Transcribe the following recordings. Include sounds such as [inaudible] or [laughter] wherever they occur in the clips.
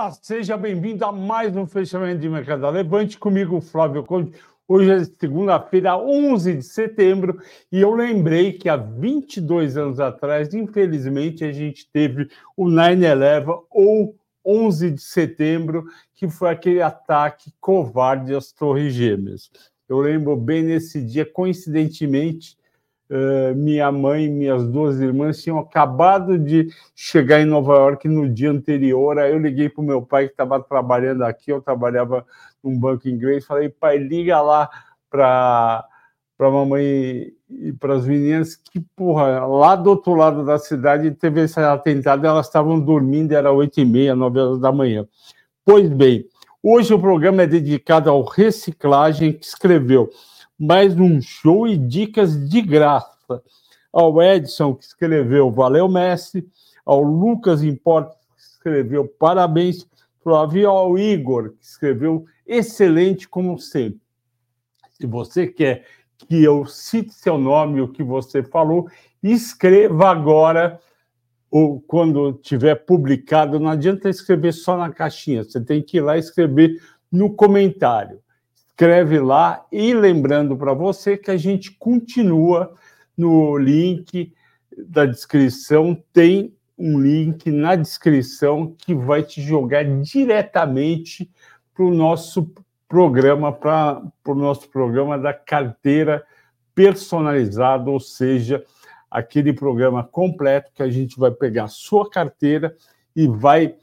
Olá, seja bem-vindo a mais um fechamento de mercado Levante comigo, Flávio Conde. Hoje é segunda-feira, 11 de setembro, e eu lembrei que há 22 anos atrás, infelizmente, a gente teve o 9-11 ou 11 de setembro, que foi aquele ataque covarde às Torres Gêmeas. Eu lembro bem nesse dia, coincidentemente, Uh, minha mãe e minhas duas irmãs tinham acabado de chegar em Nova York no dia anterior. Aí eu liguei para o meu pai, que estava trabalhando aqui, eu trabalhava num banco inglês, falei, pai, liga lá para a mamãe e para as meninas que, porra, lá do outro lado da cidade teve esse atentado, elas estavam dormindo, era oito e meia, nove horas da manhã. Pois bem, hoje o programa é dedicado ao reciclagem, que escreveu mais um show e dicas de graça. Ao Edson, que escreveu Valeu Messi, ao Lucas Importa, que escreveu Parabéns, Flávio ao Igor, que escreveu Excelente como sempre. Se você quer que eu cite seu nome, o que você falou, escreva agora ou quando tiver publicado. Não adianta escrever só na caixinha, você tem que ir lá escrever no comentário escreve lá. E lembrando para você que a gente continua no link da descrição, tem um link na descrição que vai te jogar diretamente para o nosso programa, para o nosso programa da carteira personalizada, ou seja, aquele programa completo que a gente vai pegar a sua carteira e vai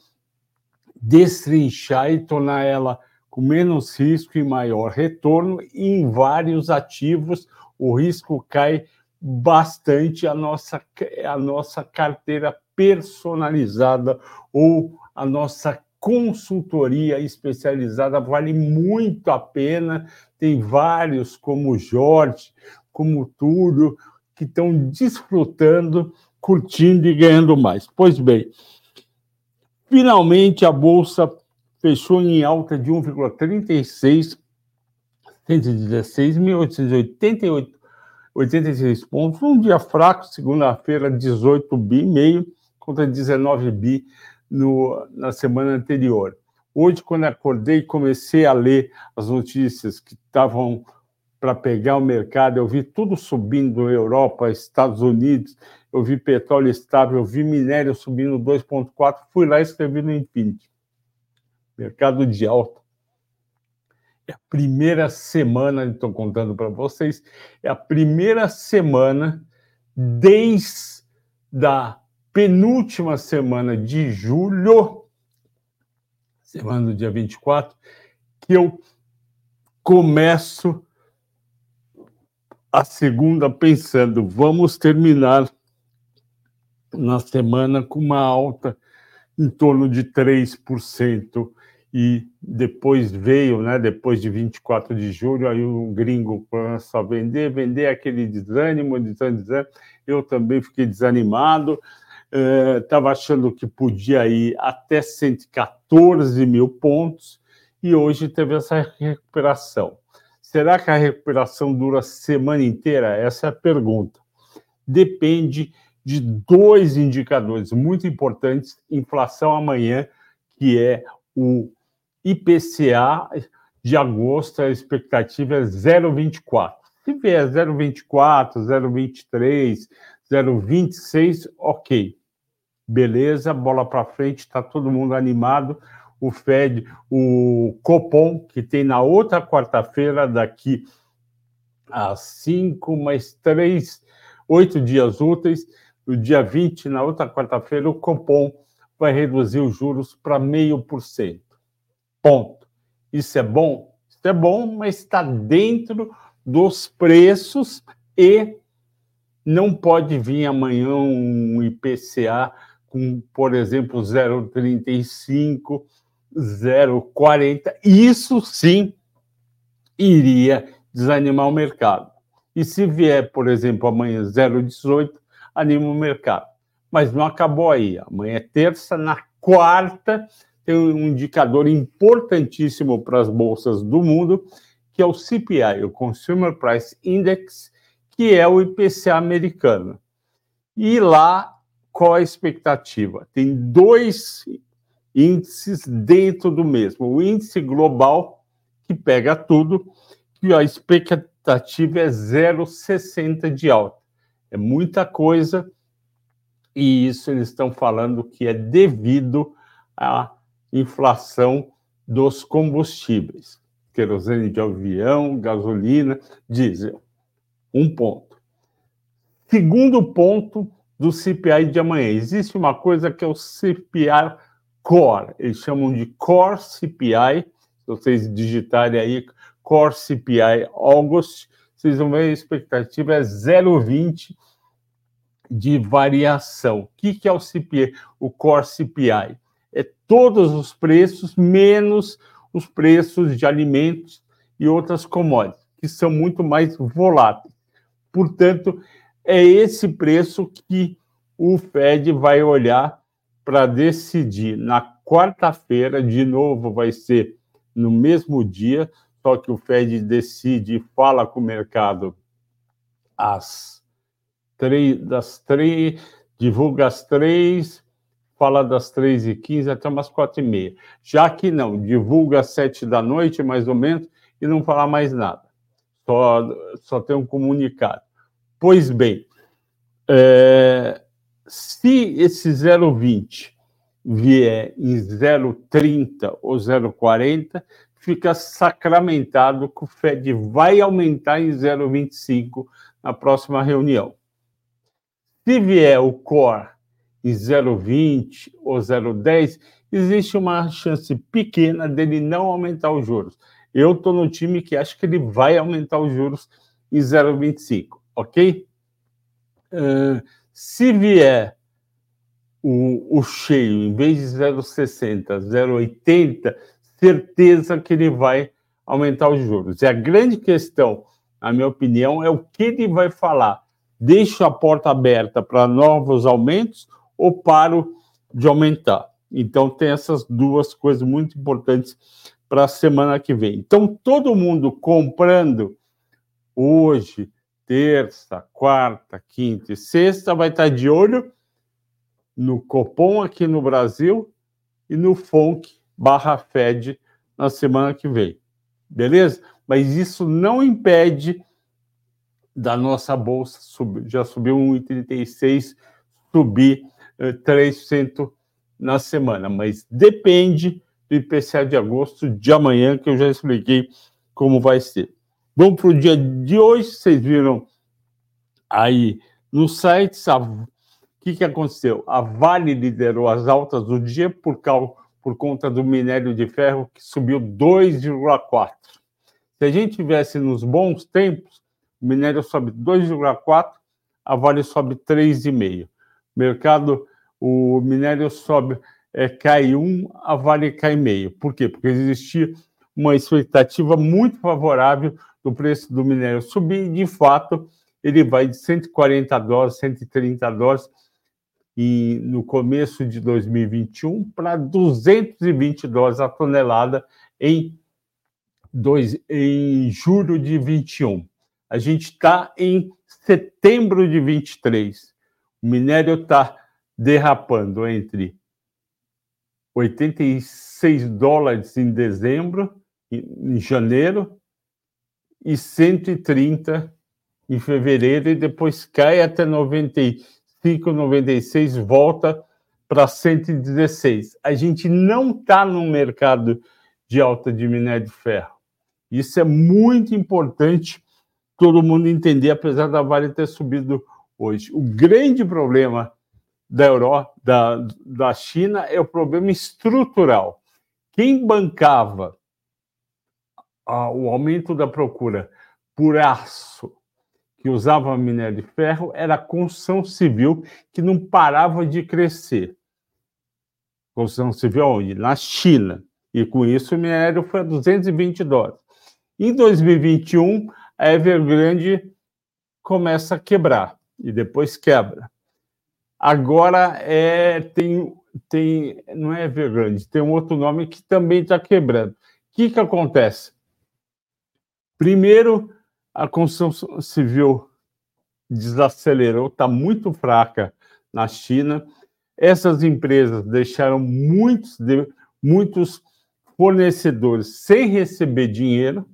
destrinchar e tornar ela com menos risco e maior retorno, em vários ativos o risco cai bastante a nossa, a nossa carteira personalizada ou a nossa consultoria especializada vale muito a pena. Tem vários, como Jorge, como Túlio, que estão desfrutando, curtindo e ganhando mais. Pois bem, finalmente a Bolsa fechou em alta de 1,36, 116.888 86 pontos. Um dia fraco, segunda-feira, 18 bi meio contra 19 bi no, na semana anterior. Hoje, quando acordei, comecei a ler as notícias que estavam para pegar o mercado. Eu vi tudo subindo, Europa, Estados Unidos, eu vi petróleo estável, eu vi minério subindo 2,4. Fui lá e escrevi no Infinity mercado de alta. É a primeira semana, estou contando para vocês, é a primeira semana desde a penúltima semana de julho, semana do dia 24, que eu começo a segunda pensando, vamos terminar na semana com uma alta em torno de 3% e depois veio, né, depois de 24 de julho, aí o gringo começou a vender, vender aquele desânimo, desânimo, desânimo. Eu também fiquei desanimado, estava uh, achando que podia ir até 114 mil pontos e hoje teve essa recuperação. Será que a recuperação dura a semana inteira? Essa é a pergunta. Depende de dois indicadores muito importantes: inflação amanhã, que é o IPCA de agosto, a expectativa é 0,24. Se vier 0,24, 0,23, 0,26, ok. Beleza, bola para frente, está todo mundo animado. O Fed, o Copom, que tem na outra quarta-feira, daqui a cinco, mais três, oito dias úteis, no dia 20, na outra quarta-feira, o Copom vai reduzir os juros para meio por cento. Ponto. Isso é bom? Isso é bom, mas está dentro dos preços e não pode vir amanhã um IPCA com, por exemplo, 0,35, 0,40. Isso sim iria desanimar o mercado. E se vier, por exemplo, amanhã 0,18, anima o mercado. Mas não acabou aí. Amanhã é terça, na quarta tem um indicador importantíssimo para as bolsas do mundo, que é o CPI, o Consumer Price Index, que é o IPCA americano. E lá, qual a expectativa? Tem dois índices dentro do mesmo. O índice global, que pega tudo, que a expectativa é 0,60 de alta. É muita coisa, e isso eles estão falando que é devido à inflação dos combustíveis, querosene de avião, gasolina, diesel. Um ponto. Segundo ponto do CPI de amanhã, existe uma coisa que é o CPI Core, eles chamam de Core CPI, se vocês digitarem aí Core CPI August, vocês vão ver a expectativa é 0,20 de variação. O que, que é o CPI, o Core CPI? É todos os preços menos os preços de alimentos e outras commodities, que são muito mais voláteis. Portanto, é esse preço que o Fed vai olhar para decidir na quarta-feira, de novo vai ser no mesmo dia, só que o Fed decide e fala com o mercado às três, das três, divulga às três, fala das três e quinze até umas quatro e meia. Já que não, divulga às sete da noite, mais ou menos, e não fala mais nada. Só, só tem um comunicado. Pois bem, é, se esse 0,20 vier em 0,30 ou 0,40, fica sacramentado que o Fed vai aumentar em 0,25 na próxima reunião. Se vier o core em 0,20 ou 0,10, existe uma chance pequena dele não aumentar os juros. Eu estou no time que acho que ele vai aumentar os juros em 0,25, ok? Uh, se vier o, o, cheio, em vez de 0,60, 0,80, certeza que ele vai aumentar os juros. E a grande questão, na minha opinião, é o que ele vai falar deixo a porta aberta para novos aumentos ou paro de aumentar? Então, tem essas duas coisas muito importantes para a semana que vem. Então, todo mundo comprando hoje, terça, quarta, quinta e sexta, vai estar de olho no Copom aqui no Brasil e no FONC barra Fed na semana que vem. Beleza? Mas isso não impede da nossa bolsa sub, já subiu 1,36, subir 3% na semana, mas depende do IPCA de agosto de amanhã, que eu já expliquei como vai ser. Vamos para o dia de hoje, vocês viram aí no site, o que, que aconteceu? A Vale liderou as altas do dia por, por conta do minério de ferro, que subiu 2,4%. Se a gente tivesse nos bons tempos, o minério sobe 2,4, a Vale sobe 3,5. Mercado, o minério sobe, é, cai 1, a Vale cai meio. Por quê? Porque existia uma expectativa muito favorável do preço do minério subir, e, de fato, ele vai de 140 dólares, 130 dólares e no começo de 2021 para 220 dólares a tonelada em, dois, em julho de 21. A gente está em setembro de 23. O minério está derrapando entre 86 dólares em dezembro, em janeiro, e 130 em fevereiro, e depois cai até 95, 96, volta para 116. A gente não está no mercado de alta de minério de ferro. Isso é muito importante todo mundo entender, apesar da Vale ter subido hoje. O grande problema da Europa, da, da China, é o problema estrutural. Quem bancava ah, o aumento da procura por aço, que usava minério de ferro, era a construção civil que não parava de crescer. Construção civil onde? Na China. E com isso o minério foi a 220 dólares. Em 2021, a Evergrande começa a quebrar e depois quebra. Agora é, tem, tem, não é Evergrande, tem um outro nome que também está quebrando. O que, que acontece? Primeiro, a construção civil desacelerou, está muito fraca na China. essas empresas deixaram muitos, muitos fornecedores sem receber dinheiro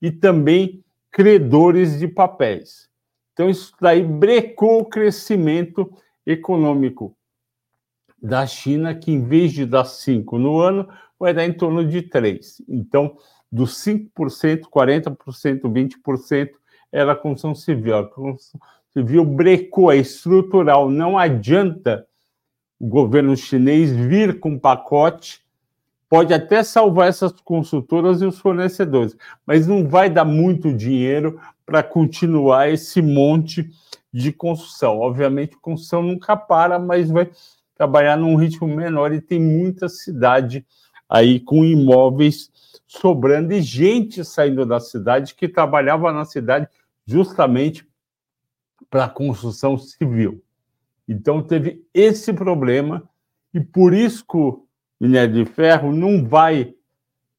e também credores de papéis. Então, isso daí brecou o crescimento econômico da China, que em vez de dar 5 no ano, vai dar em torno de 3. Então, dos 5%, 40%, 20% era a construção civil. A construção civil brecou, é estrutural. Não adianta o governo chinês vir com pacote, pode até salvar essas consultoras e os fornecedores, mas não vai dar muito dinheiro para continuar esse monte de construção. Obviamente, construção nunca para, mas vai trabalhar num ritmo menor e tem muita cidade aí com imóveis sobrando e gente saindo da cidade que trabalhava na cidade justamente para construção civil. Então teve esse problema e por isso que o minério de ferro não vai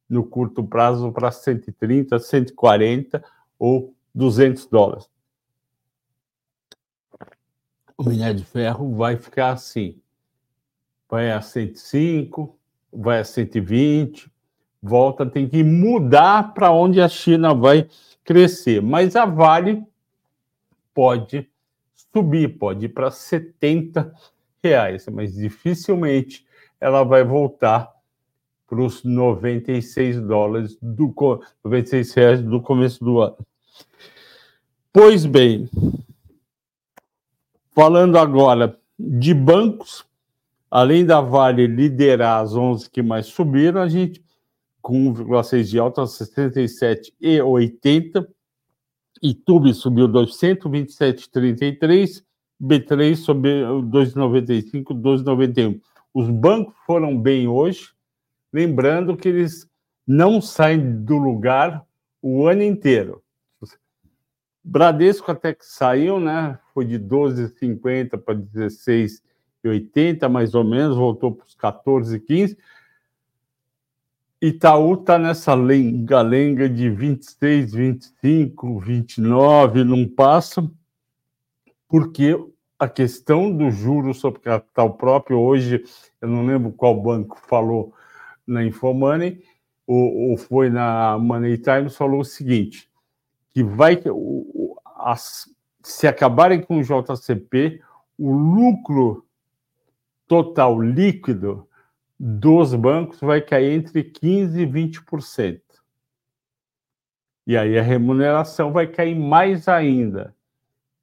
no curto prazo para 130, 140 ou 200 dólares. O minério de ferro vai ficar assim. Vai a 105, vai a 120, volta, tem que mudar para onde a China vai crescer. Mas a Vale pode subir, pode ir para 70 reais, mas dificilmente ela vai voltar para os 96 dólares do 96 reais do começo do ano. Pois bem, falando agora de bancos, além da Vale liderar as 11 que mais subiram, a gente com 1,6 de alta, 67 e 80. Itube subiu 227,33. B3 subiu 2,95, 2,91. Os bancos foram bem hoje, lembrando que eles não saem do lugar o ano inteiro. Bradesco até que saiu, né? Foi de 12,50 para 16,80, mais ou menos, voltou para os 14,15. Itaú está nessa lenga-lenga de 26, 25, 29, não passa, porque a questão do juro sobre capital próprio, hoje, eu não lembro qual banco falou na Infomoney, ou, ou foi na Money Times, falou o seguinte, que vai o, as, se acabarem com o JCP, o lucro total líquido dos bancos vai cair entre 15% e 20%. E aí a remuneração vai cair mais ainda,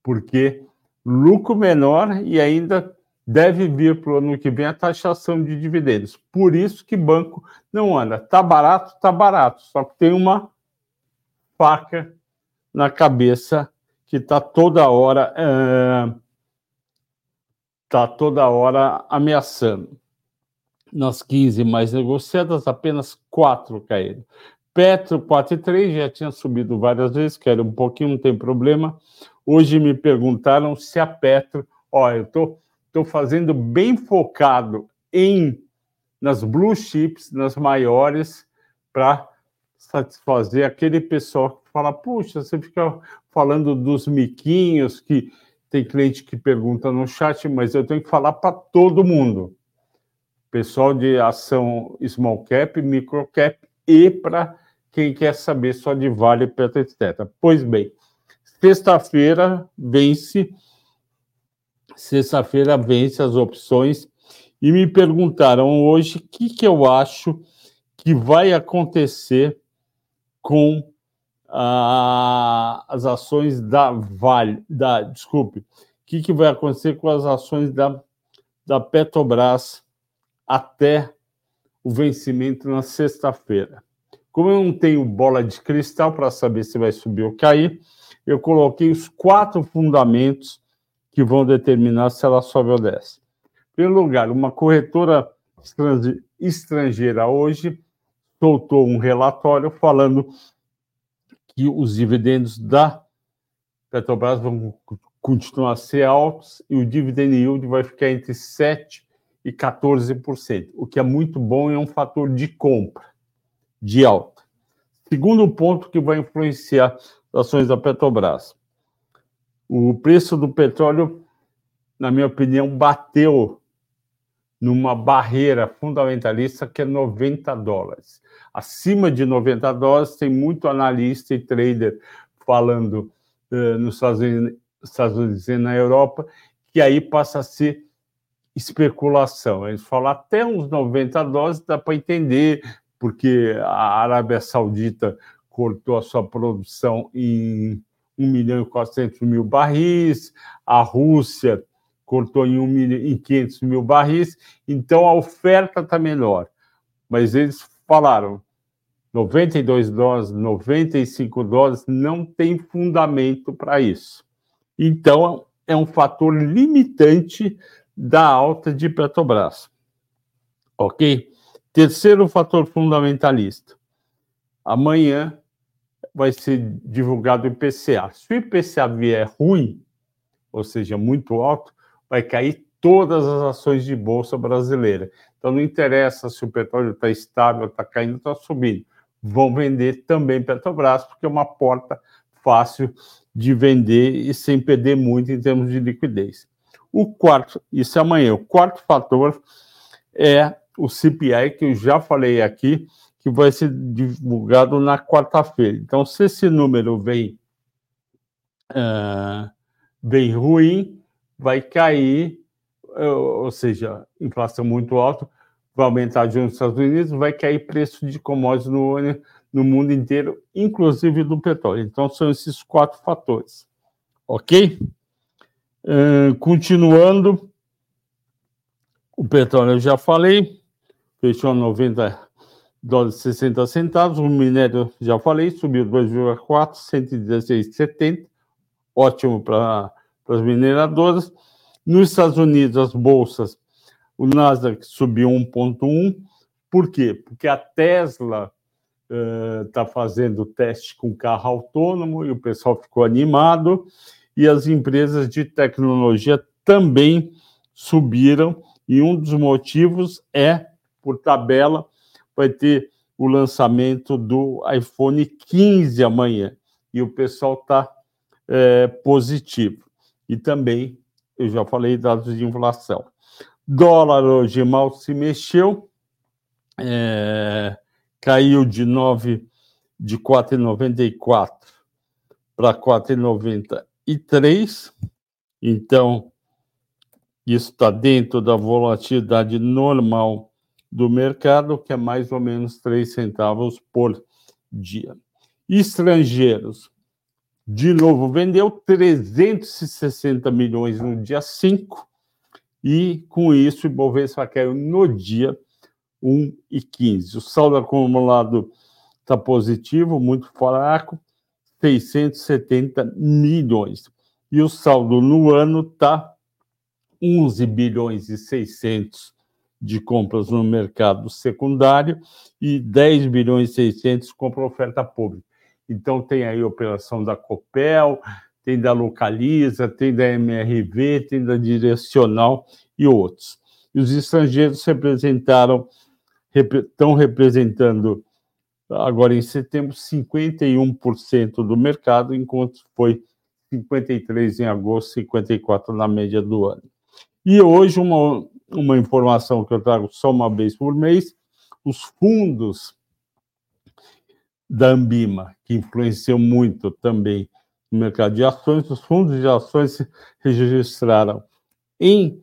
porque lucro menor e ainda deve vir para o ano que vem a taxação de dividendos. Por isso que banco não anda. Tá barato, tá barato, só que tem uma faca na cabeça que está toda hora está toda hora ameaçando. Nas 15 mais negociadas, apenas 4 caíram. Petro 4,3 já tinha subido várias vezes, que era um pouquinho, não tem problema. Hoje me perguntaram se a Petro, ó, eu tô, tô fazendo bem focado em nas blue chips, nas maiores, para satisfazer aquele pessoal que fala, puxa, você fica falando dos miquinhos, que tem cliente que pergunta no chat, mas eu tenho que falar para todo mundo. Pessoal de ação small cap, micro cap e para quem quer saber só de Vale, Petro, etc. Pois bem, sexta-feira vence, sexta-feira vence as opções e me perguntaram hoje o que, que eu acho que vai acontecer com ah, as ações da Vale, da, desculpe, o que, que vai acontecer com as ações da, da Petrobras até o vencimento na sexta-feira. Como eu não tenho bola de cristal para saber se vai subir ou cair, eu coloquei os quatro fundamentos que vão determinar se ela sobe ou desce. Em primeiro lugar, uma corretora estrangeira hoje soltou um relatório falando que os dividendos da Petrobras vão continuar a ser altos e o dividend yield vai ficar entre 7% e 14%, o que é muito bom e é um fator de compra, de alta. Segundo ponto que vai influenciar as ações da Petrobras. O preço do petróleo, na minha opinião, bateu numa barreira fundamentalista que é 90 dólares. Acima de 90 dólares, tem muito analista e trader falando uh, nos Estados Unidos, Estados Unidos e na Europa, que aí passa a ser especulação. Eles falam até uns 90 dólares, dá para entender, porque a Arábia Saudita cortou a sua produção em 1 milhão e 400 mil barris, a Rússia cortou em, 1 milhão, em 500 mil barris, então a oferta está menor. Mas eles falaram, 92 dólares, 95 dólares, não tem fundamento para isso. Então, é um fator limitante da alta de Petrobras. Ok? Terceiro fator fundamentalista. Amanhã vai ser divulgado o IPCA. Se o IPCA vier ruim, ou seja, muito alto, vai cair todas as ações de bolsa brasileira. Então não interessa se o petróleo está estável, está caindo, está subindo. Vão vender também Petrobras, porque é uma porta fácil de vender e sem perder muito em termos de liquidez. O quarto, isso é amanhã, o quarto fator é o CPI, que eu já falei aqui, que vai ser divulgado na quarta-feira. Então, se esse número vem, uh, vem ruim, vai cair, uh, ou seja, inflação muito alta, vai aumentar de nos Estados Unidos, vai cair preço de commodities no, no mundo inteiro, inclusive do petróleo. Então, são esses quatro fatores. Ok? Uh, continuando, o petróleo eu já falei, fechou a 90 dólares 60 centavos. O minério, já falei, subiu 2,4, 116,70. Ótimo para as mineradoras. Nos Estados Unidos, as bolsas, o Nasdaq subiu 1,1. Por quê? Porque a Tesla está uh, fazendo teste com carro autônomo e o pessoal ficou animado. E as empresas de tecnologia também subiram. E um dos motivos é, por tabela, vai ter o lançamento do iPhone 15 amanhã. E o pessoal está é, positivo. E também, eu já falei, dados de inflação. Dólar hoje mal se mexeu, é, caiu de 9 de 4,94 para 4,93. Então, isso está dentro da volatilidade normal do mercado, que é mais ou menos 3 centavos por dia. Estrangeiros, de novo, vendeu 360 milhões no dia 5, e com isso o Ibovespa caiu no dia 1,15. O saldo acumulado está positivo, muito fraco, 670 milhões. E o saldo no ano está 11 bilhões e 600 de compras no mercado secundário e 10 bilhões e 600 compra oferta pública. Então tem aí a operação da Copel, tem da Localiza, tem da MRV, tem da Direcional e outros. E os estrangeiros representaram, estão representando agora em setembro 51% do mercado, enquanto foi 53 em agosto, 54 na média do ano. E hoje uma uma informação que eu trago só uma vez por mês, os fundos da Ambima, que influenciam muito também no mercado de ações, os fundos de ações registraram em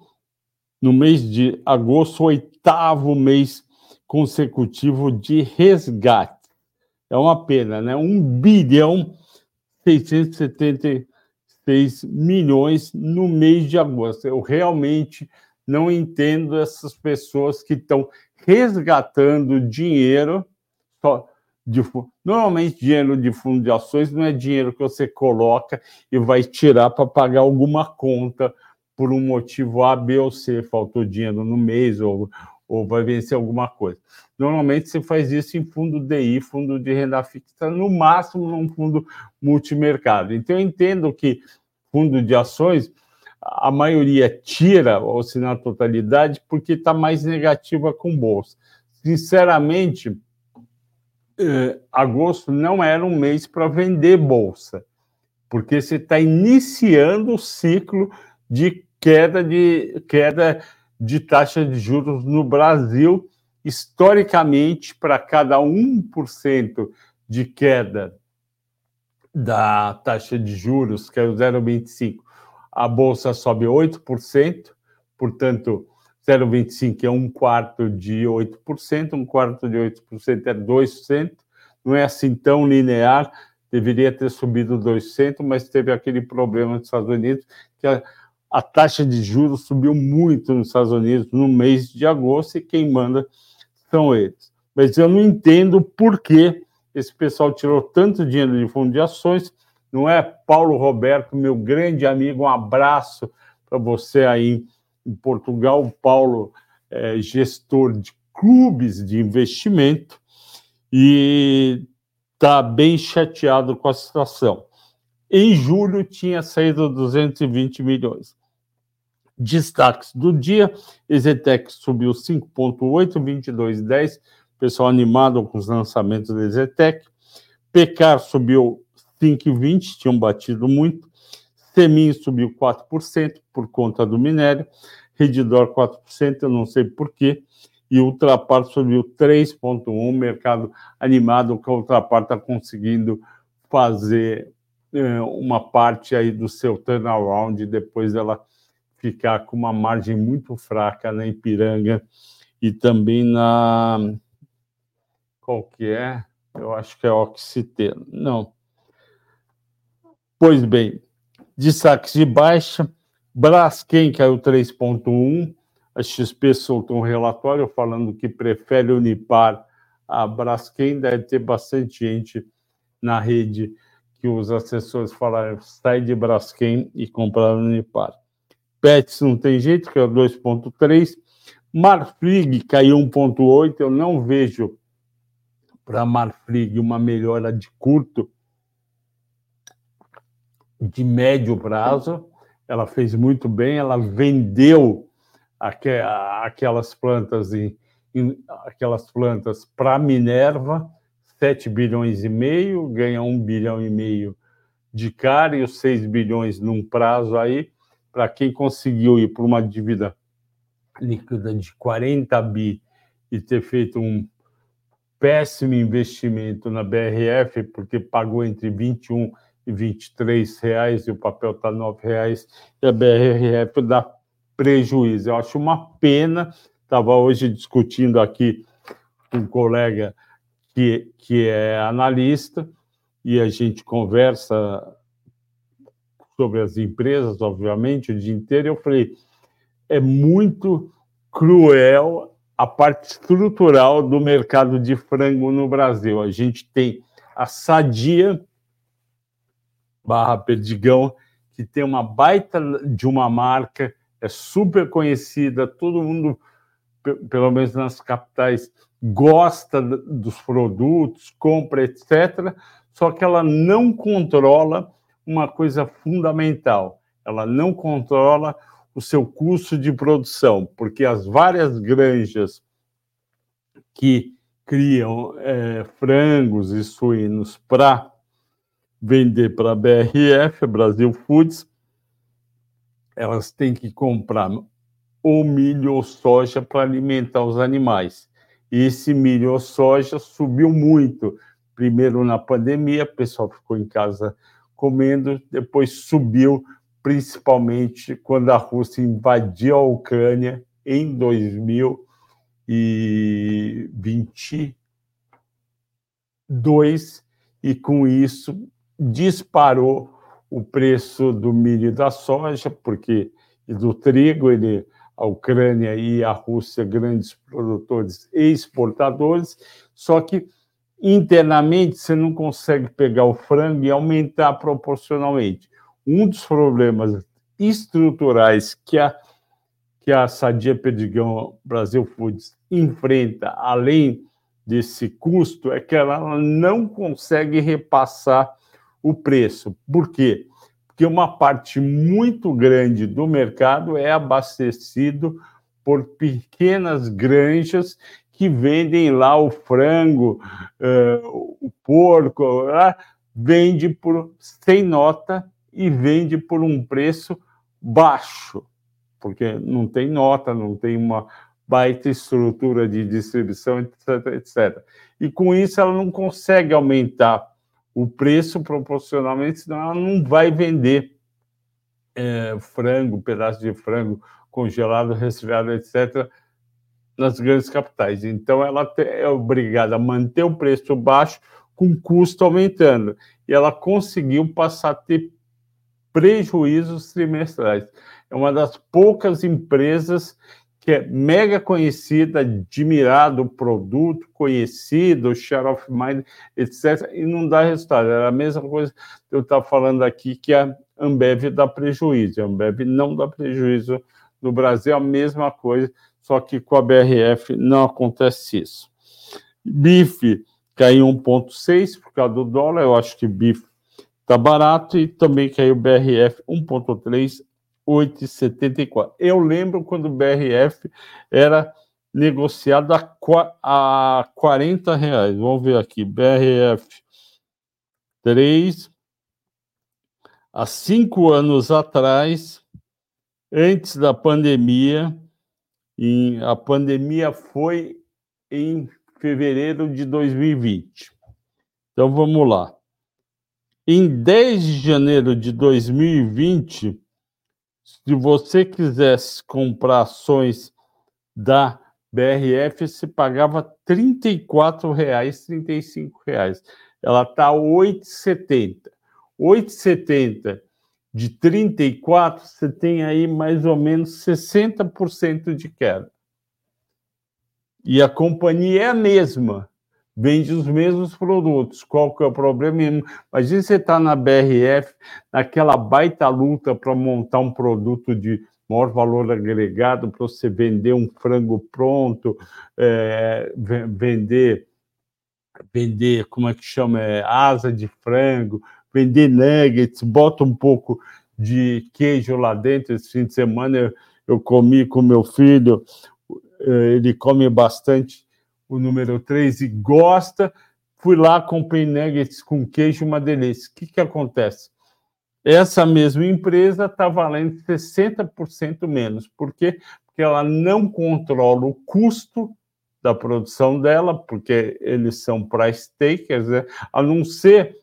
no mês de agosto, o oitavo mês consecutivo de resgate. É uma pena, né? 1 bilhão 676 milhões no mês de agosto. Eu realmente não entendo essas pessoas que estão resgatando dinheiro só de normalmente dinheiro de fundo de ações não é dinheiro que você coloca e vai tirar para pagar alguma conta por um motivo A, B ou C, faltou dinheiro no mês ou, ou vai vencer alguma coisa. Normalmente você faz isso em fundo DI, fundo de renda fixa, no máximo num fundo multimercado. Então eu entendo que fundo de ações a maioria tira, ou se na totalidade, porque está mais negativa com bolsa. Sinceramente, eh, agosto não era um mês para vender bolsa, porque você está iniciando o ciclo de queda de queda de taxa de juros no Brasil. Historicamente, para cada 1% de queda da taxa de juros, que é o 0,25, a bolsa sobe 8%, portanto, 0,25 é um quarto de 8%, um quarto de 8% é 2%, não é assim tão linear, deveria ter subido 2%, mas teve aquele problema nos Estados Unidos, que a, a taxa de juros subiu muito nos Estados Unidos no mês de agosto, e quem manda são eles. Mas eu não entendo por que esse pessoal tirou tanto dinheiro de fundo de ações, não é? Paulo Roberto, meu grande amigo, um abraço para você aí em Portugal. Paulo é gestor de clubes de investimento e está bem chateado com a situação. Em julho tinha saído 220 milhões. Destaques do dia: Ezetec subiu 5,8, 22,10 pessoal animado com os lançamentos da Zetec. Pecar subiu 5,20, tinham batido muito. Semin subiu 4% por conta do minério. Redidor 4%, eu não sei porquê. E Ultrapar subiu 3,1%. Mercado animado que a Ultrapar está conseguindo fazer é, uma parte aí do seu turnaround depois dela ficar com uma margem muito fraca na Ipiranga e também na qual que é? Eu acho que é oxiteno. Não. Pois bem, destaques de baixa, Braskem caiu 3,1, a XP soltou um relatório falando que prefere Unipar a Braskem, deve ter bastante gente na rede que os assessores falaram, sai de Braskem e comprar Unipar. Pets não tem jeito, que é 2,3. Marfrig caiu 1,8, eu não vejo para Marfrig uma melhora de curto, de médio prazo. Ela fez muito bem, ela vendeu aquelas plantas em, em aquelas plantas para Minerva, 7 bilhões e meio, ganha 1 bilhão e meio de cara e os 6 bilhões num prazo aí, para quem conseguiu ir por uma dívida líquida de 40 bi e ter feito um péssimo investimento na BRF, porque pagou entre 21 e 23 reais e o papel está 9 reais e a BRF dá prejuízo. Eu acho uma pena. Estava hoje discutindo aqui com um colega que, que é analista e a gente conversa sobre as empresas, obviamente, o dia inteiro. Eu falei, é muito cruel a parte estrutural do mercado de frango no Brasil. A gente tem a Sadia barra Perdigão, que tem uma baita de uma marca, é super conhecida, todo mundo, pelo menos nas capitais, gosta dos produtos, compra, etc. Só que ela não controla uma coisa fundamental, ela não controla o seu custo de produção, porque as várias granjas que criam é, frangos e suínos para vender para a BRF, Brasil Foods, elas têm que comprar ou milho ou soja para alimentar os animais. E esse milho ou soja subiu muito. Primeiro na pandemia, o pessoal ficou em casa comendo, depois subiu principalmente quando a Rússia invadiu a Ucrânia em 2022 e com isso disparou o preço do milho e da soja, porque e do trigo, ele, a Ucrânia e a Rússia, grandes produtores e exportadores, só que internamente você não consegue pegar o frango e aumentar proporcionalmente. Um dos problemas estruturais que a, que a Sadia Perdigão Brasil Foods enfrenta, além desse custo, é que ela não consegue repassar o preço. Por quê? Porque uma parte muito grande do mercado é abastecido por pequenas granjas que vendem lá o frango, uh, o porco, uh, vende por sem nota e vende por um preço baixo, porque não tem nota, não tem uma baita estrutura de distribuição, etc, etc. E com isso ela não consegue aumentar o preço proporcionalmente, senão ela não vai vender é, frango, pedaço de frango congelado, resfriado, etc., nas grandes capitais. Então, ela é obrigada a manter o preço baixo com custo aumentando. E ela conseguiu passar a ter prejuízos trimestrais. É uma das poucas empresas que é mega conhecida, admirado o produto, conhecido, share of mind, etc., e não dá resultado. É a mesma coisa que eu estava falando aqui, que a Ambev dá prejuízo. A Ambev não dá prejuízo no Brasil, a mesma coisa, só que com a BRF não acontece isso. Bife caiu 1,6 por causa do dólar, eu acho que bife está barato, e também caiu BRF 1,3 8,74. Eu lembro quando o BRF era negociado a, a 40 reais. Vamos ver aqui, BRF 3, há cinco anos atrás, antes da pandemia, em, a pandemia foi em fevereiro de 2020. Então vamos lá. Em 10 de janeiro de 2020, se você quisesse comprar ações da BRF, se pagava R$ 34,00, R$ 35,00. Ela está R$ 8,70. R$ 8,70 de 34, você tem aí mais ou menos 60% de queda. E a companhia é a mesma vende os mesmos produtos. Qual que é o problema? Imagina você está na BRF, naquela baita luta para montar um produto de maior valor agregado, para você vender um frango pronto, é, vender, vender, como é que chama? É, asa de frango, vender nuggets, bota um pouco de queijo lá dentro. Esse fim de semana eu, eu comi com meu filho, é, ele come bastante o número 3 e gosta, fui lá, comprei nuggets com queijo, uma delícia. O que, que acontece? Essa mesma empresa está valendo 60% menos. Por quê? Porque ela não controla o custo da produção dela, porque eles são price takers, né? a não ser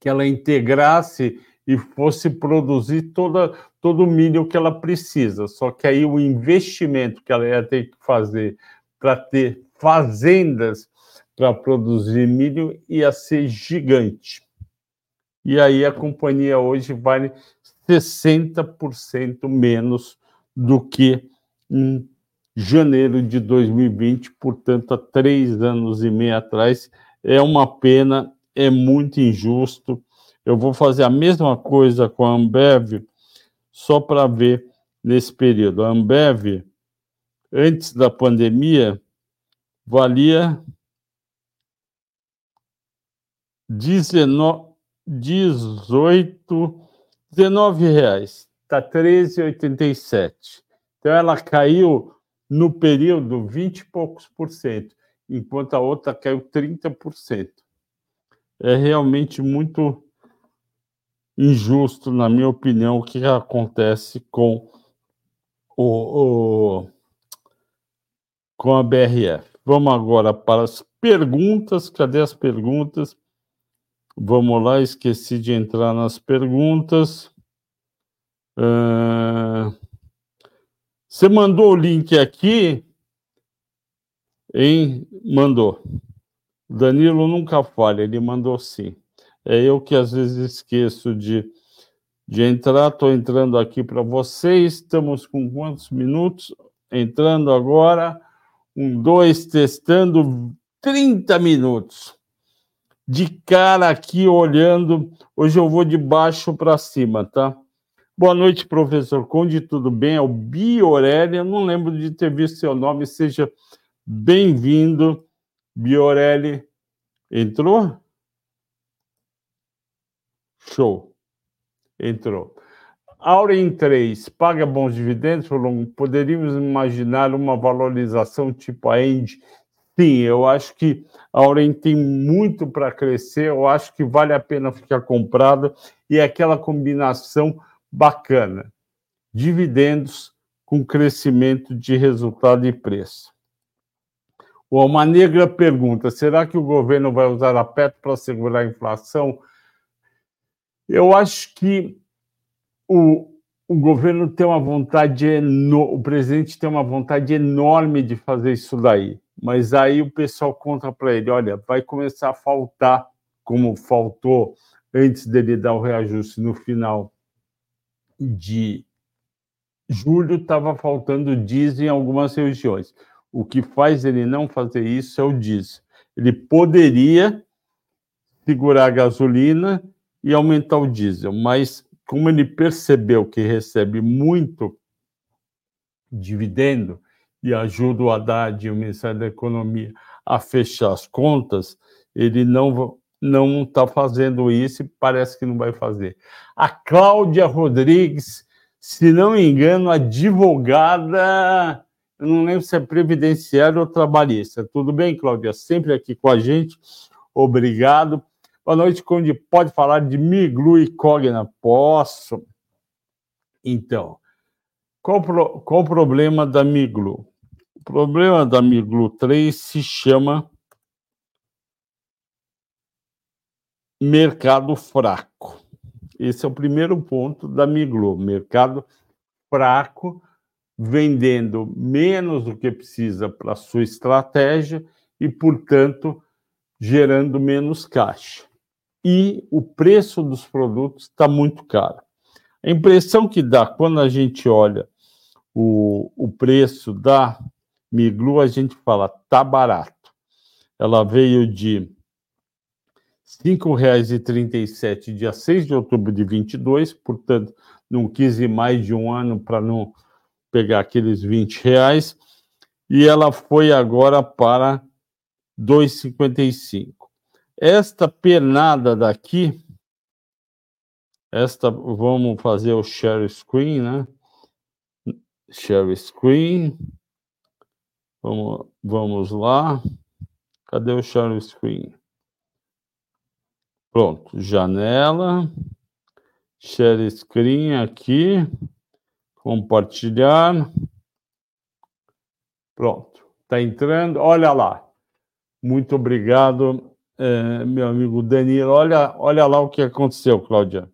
que ela integrasse e fosse produzir toda, todo o milho que ela precisa. Só que aí o investimento que ela ia ter que fazer para ter fazendas para produzir milho ia ser gigante. E aí a companhia hoje vale 60% menos do que em janeiro de 2020, portanto, há três anos e meio atrás. É uma pena, é muito injusto. Eu vou fazer a mesma coisa com a Ambev, só para ver nesse período. A Ambev, antes da pandemia, valia 18, 19 reais. Está 13,87. Então ela caiu no período 20 e poucos por cento, enquanto a outra caiu 30%. É realmente muito injusto, na minha opinião, o que acontece com o, o com a BRF. Vamos agora para as perguntas. Cadê as perguntas? Vamos lá, esqueci de entrar nas perguntas. Uh... Você mandou o link aqui? Hein? Mandou. Danilo nunca falha, ele mandou sim. É eu que às vezes esqueço de, de entrar. Estou entrando aqui para vocês. Estamos com quantos minutos? Entrando agora. Um, dois, testando 30 minutos. De cara aqui olhando. Hoje eu vou de baixo para cima, tá? Boa noite, professor Conde, tudo bem? É o Biorelli, eu não lembro de ter visto seu nome, seja bem-vindo, Biorelli. Entrou? Show. Entrou. Auren 3 paga bons dividendos, poderíamos imaginar uma valorização tipo a End? Sim, eu acho que a Auren tem muito para crescer, eu acho que vale a pena ficar comprada e é aquela combinação bacana. Dividendos com crescimento de resultado e preço. O Alma Negra pergunta: será que o governo vai usar a PET para segurar a inflação? Eu acho que o, o governo tem uma vontade, o presidente tem uma vontade enorme de fazer isso daí, mas aí o pessoal conta para ele: olha, vai começar a faltar, como faltou antes dele dar o reajuste no final de julho, estava faltando diesel em algumas regiões. O que faz ele não fazer isso é o diesel. Ele poderia segurar a gasolina e aumentar o diesel, mas como ele percebeu que recebe muito dividendo e ajuda o Haddad e o Ministério da Economia a fechar as contas, ele não não está fazendo isso e parece que não vai fazer. A Cláudia Rodrigues, se não me engano, advogada, eu não lembro se é previdenciária ou trabalhista. Tudo bem, Cláudia? Sempre aqui com a gente. Obrigado. Boa noite, Conde. Pode falar de Miglu e Cogna? Posso. Então, qual, pro, qual o problema da Miglu? O problema da Miglu 3 se chama mercado fraco. Esse é o primeiro ponto da Miglu, mercado fraco, vendendo menos do que precisa para sua estratégia e, portanto, gerando menos caixa e o preço dos produtos está muito caro. A impressão que dá quando a gente olha o, o preço da Miglu, a gente fala, tá barato. Ela veio de R$ 5,37 dia 6 de outubro de 22, portanto, não quis ir mais de um ano para não pegar aqueles 20 reais, e ela foi agora para 2,55. Esta pernada daqui, esta, vamos fazer o share screen, né? Share screen. Vamos, vamos lá. Cadê o share screen? Pronto, janela. Share screen aqui. Compartilhar. Pronto, está entrando. Olha lá. Muito obrigado é, meu amigo Danilo, olha, olha lá o que aconteceu, Cláudia.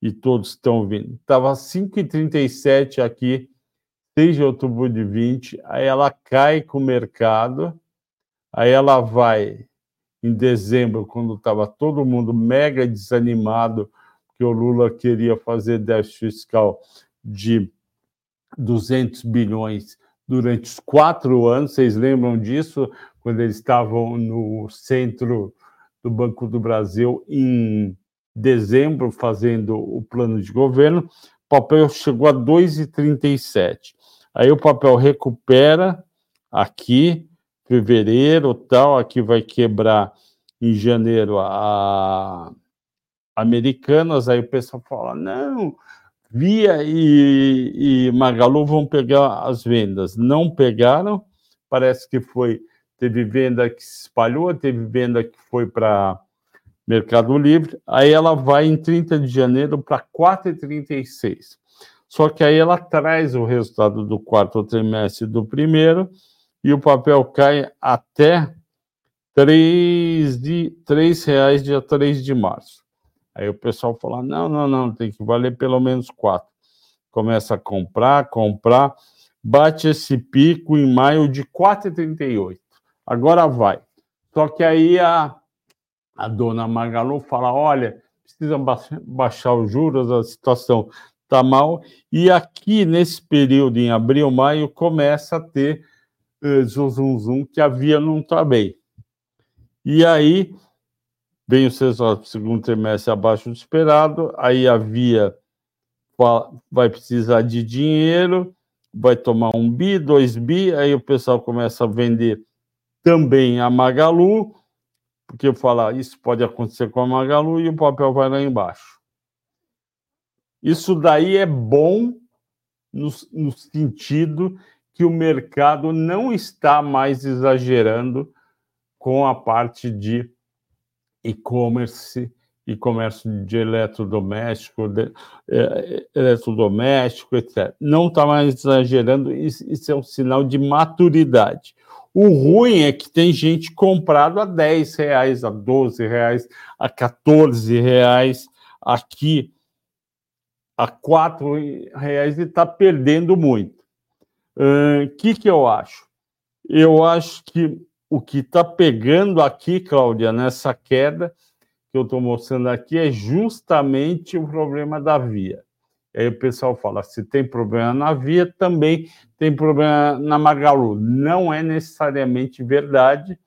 E todos estão ouvindo. Estava 5,37 aqui, 6 de outubro de 20, aí ela cai com o mercado, aí ela vai em dezembro, quando estava todo mundo mega desanimado, que o Lula queria fazer déficit fiscal de 200 bilhões durante os quatro anos, vocês lembram disso? Quando eles estavam no centro do Banco do Brasil em dezembro, fazendo o plano de governo, o papel chegou a 2,37. Aí o papel recupera aqui, fevereiro, tal, aqui vai quebrar em janeiro a Americanas, aí o pessoal fala, não, Via e, e Magalu vão pegar as vendas. Não pegaram, parece que foi teve venda que se espalhou, teve venda que foi para Mercado Livre, aí ela vai em 30 de janeiro para 4,36. Só que aí ela traz o resultado do quarto trimestre do primeiro e o papel cai até R$ de, reais dia 3 de março. Aí o pessoal fala: não, não, não, tem que valer pelo menos quatro. Começa a comprar, comprar, bate esse pico em maio de 4,38 agora vai. Só que aí a, a dona Magalu fala: olha, precisa baixar os juros, a situação está mal. E aqui, nesse período, em abril, maio, começa a ter uh, zum, zum, que havia não está bem. E aí vem o segundo trimestre abaixo do esperado, aí havia vai precisar de dinheiro, vai tomar um bi, dois bi, aí o pessoal começa a vender também a Magalu, porque eu falar isso pode acontecer com a Magalu e o papel vai lá embaixo. Isso daí é bom no, no sentido que o mercado não está mais exagerando com a parte de e-commerce e comércio de eletrodoméstico, de, é, eletrodoméstico, etc. Não está mais exagerando, isso, é um sinal de maturidade. O ruim é que tem gente comprado a 10 reais, a 12 reais, a 14 reais, aqui a 4 reais e está perdendo muito. O uh, que, que eu acho? Eu acho que o que está pegando aqui, Cláudia, nessa queda, que eu estou mostrando aqui é justamente o problema da via. Aí o pessoal fala: se tem problema na via, também tem problema na Magalu. Não é necessariamente verdade,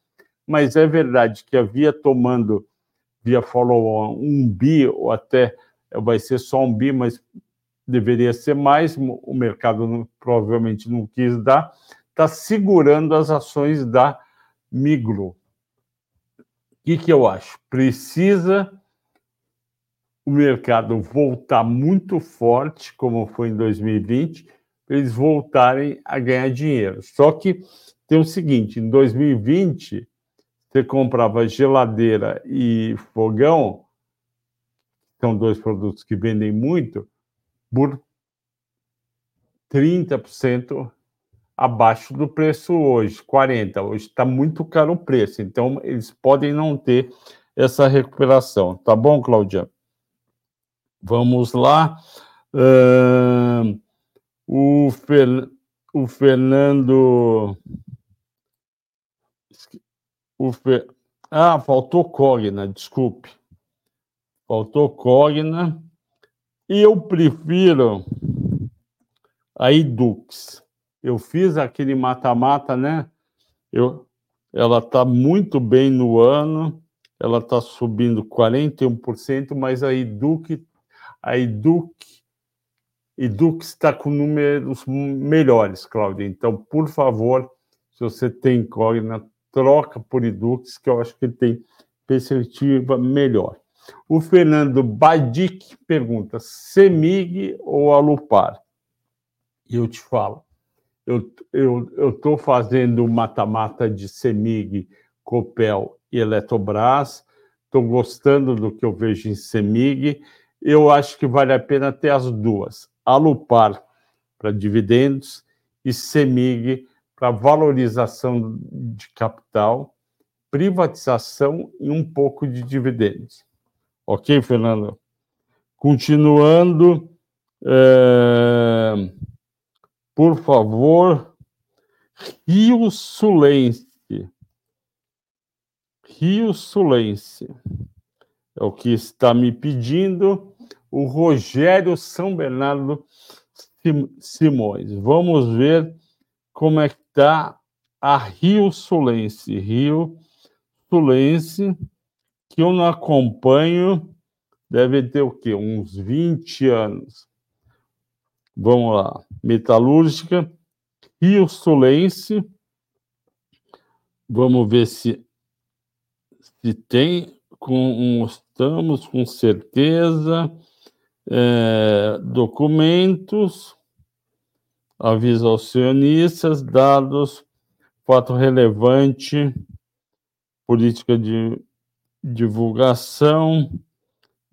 mas é verdade que a via tomando via follow-on um bi, ou até vai ser só um bi, mas deveria ser mais, o mercado não, provavelmente não quis dar, está segurando as ações da Migro que, que eu acho? Precisa o mercado voltar muito forte, como foi em 2020, para eles voltarem a ganhar dinheiro. Só que tem o seguinte: em 2020, você comprava geladeira e fogão, são dois produtos que vendem muito, por 30% abaixo do preço hoje, 40. Hoje está muito caro o preço, então eles podem não ter essa recuperação. Tá bom, Cláudia? Vamos lá. Uh, o, Fer, o Fernando. O Fer, ah, faltou Cogna, desculpe. Faltou Cogna. E eu prefiro a Edux eu fiz aquele mata-mata, né? Eu, ela está muito bem no ano, ela está subindo 41%, mas a Eduque, a Eduque, Eduque está com números melhores, Cláudia. Então, por favor, se você tem Cogna, troca por Edux, que eu acho que tem perspectiva melhor. O Fernando Badic pergunta: Semig ou Alupar? E eu te falo, eu estou fazendo mata-mata de Semig, Copel e Eletrobras, estou gostando do que eu vejo em Semig, eu acho que vale a pena ter as duas, Alupar para dividendos e Semig para valorização de capital, privatização e um pouco de dividendos. Ok, Fernando? Continuando, é por favor, Rio Sulense. Rio Sulense. É o que está me pedindo o Rogério São Bernardo Simões. Vamos ver como é que está a Rio Sulense. Rio Sulense, que eu não acompanho, deve ter o quê? Uns 20 anos. Vamos lá. Metalúrgica, Rio Sulense. Vamos ver se, se tem. Com, estamos com certeza. É, documentos, aviso aos acionistas, dados, fato relevante, política de divulgação,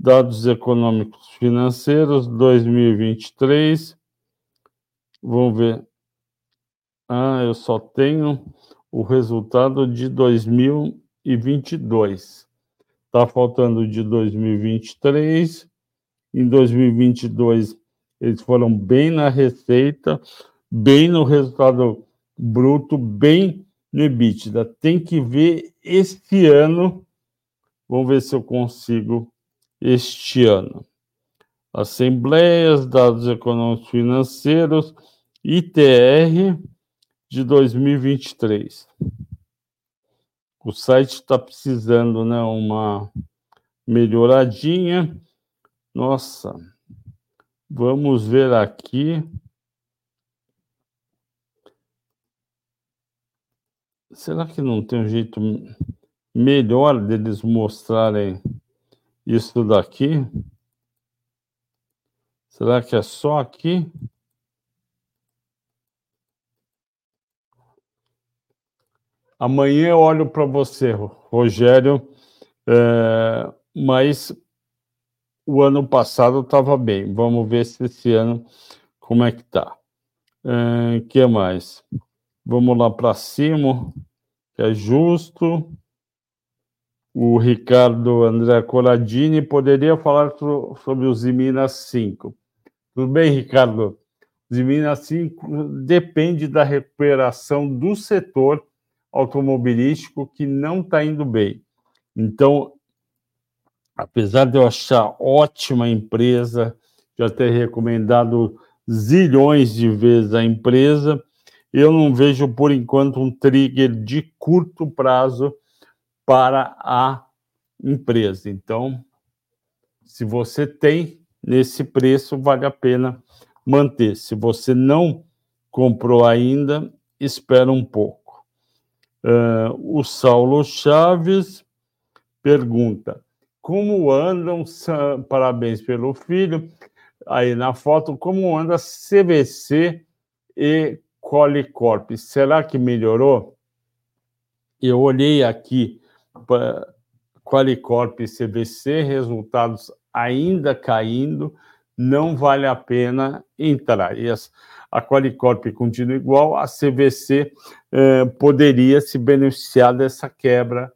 Dados econômicos financeiros 2023. Vamos ver. Ah, eu só tenho o resultado de 2022. Está faltando de 2023. Em 2022, eles foram bem na receita, bem no resultado bruto, bem no EBITDA. Tem que ver este ano. Vamos ver se eu consigo este ano. Assembleias, dados econômicos financeiros, ITR de 2023. O site está precisando, né, uma melhoradinha. Nossa, vamos ver aqui. Será que não tem um jeito melhor deles mostrarem isso daqui. Será que é só aqui? Amanhã eu olho para você, Rogério, é, mas o ano passado estava bem. Vamos ver se esse ano como é que tá. O uh, que mais? Vamos lá para cima, que é justo. O Ricardo André Coradini poderia falar sobre os Minas 5. Tudo bem, Ricardo? Os Minas 5 depende da recuperação do setor automobilístico que não está indo bem. Então, apesar de eu achar ótima empresa, já ter recomendado zilhões de vezes a empresa, eu não vejo por enquanto um trigger de curto prazo para a empresa. Então, se você tem nesse preço, vale a pena manter. Se você não comprou ainda, espera um pouco. Uh, o Saulo Chaves pergunta: como andam, parabéns pelo filho, aí na foto, como anda CVC e Qualicorp? Será que melhorou? Eu olhei aqui Qualicorp e CVC, resultados ainda caindo, não vale a pena entrar. E as, a Qualicorp continua igual, a CVC eh, poderia se beneficiar dessa quebra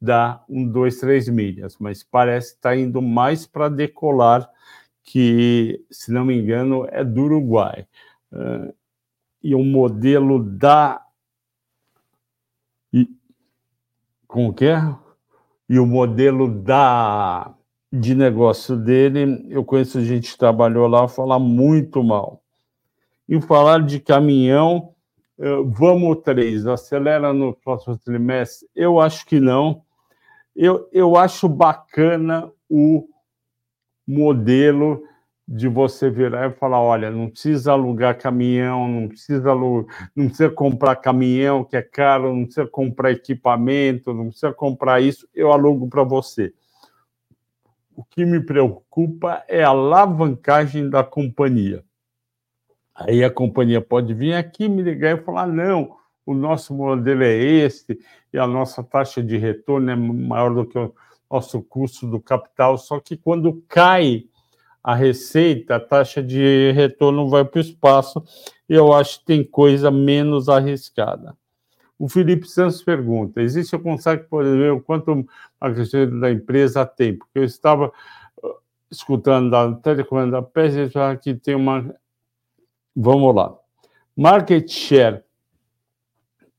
da 1, 2, 3 milhas, mas parece estar tá indo mais para decolar, que, se não me engano, é do Uruguai. Uh, e o modelo da. E, como que é? E o modelo da de negócio dele, eu conheço gente que trabalhou lá, falar muito mal. E falar de caminhão, uh, vamos três, acelera no próximo trimestre? Eu acho que não eu, eu acho bacana o modelo de você virar e falar, olha, não precisa alugar caminhão, não precisa não precisa comprar caminhão que é caro, não precisa comprar equipamento, não precisa comprar isso, eu alugo para você. O que me preocupa é a alavancagem da companhia. Aí a companhia pode vir aqui me ligar e falar: não, o nosso modelo é esse, e a nossa taxa de retorno é maior do que o nosso custo do capital, só que quando cai a receita, a taxa de retorno vai para o espaço, eu acho que tem coisa menos arriscada. O Felipe Santos pergunta: existe o consegue poder ver o quanto a crescimento da empresa tem? Porque eu estava uh, escutando da telecomanda da PES já que tem uma. Vamos lá. Market share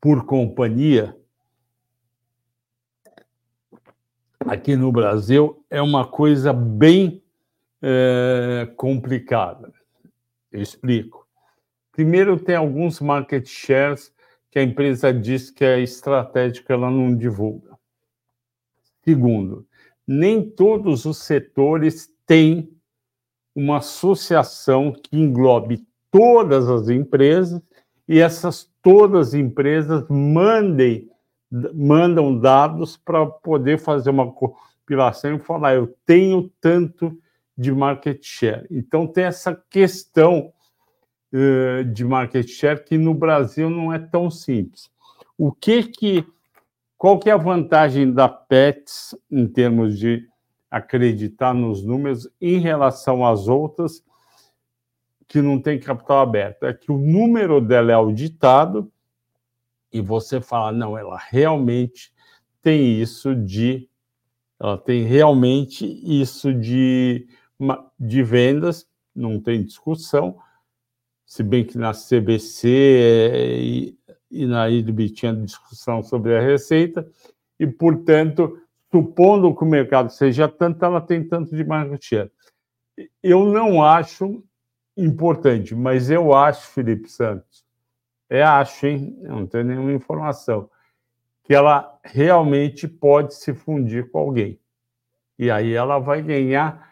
por companhia, aqui no Brasil, é uma coisa bem é, complicada. Eu explico. Primeiro, tem alguns market shares que a empresa diz que é estratégico, ela não divulga. Segundo, nem todos os setores têm uma associação que englobe todas as empresas e essas todas as empresas mandem, mandam dados para poder fazer uma compilação e falar, eu tenho tanto de market share. Então tem essa questão de market share que no Brasil não é tão simples. O que que qual que é a vantagem da Pets em termos de acreditar nos números em relação às outras que não tem capital aberto, é que o número dela é auditado e você fala, não, ela realmente tem isso de. Ela tem realmente isso de, de vendas, não tem discussão, se bem que na CBC e, e na IDB tinha discussão sobre a receita, e, portanto, supondo que o mercado seja tanto, ela tem tanto de market share. Eu não acho importante, mas eu acho, Felipe Santos, é acho, hein? Eu não tenho nenhuma informação, que ela realmente pode se fundir com alguém. E aí ela vai ganhar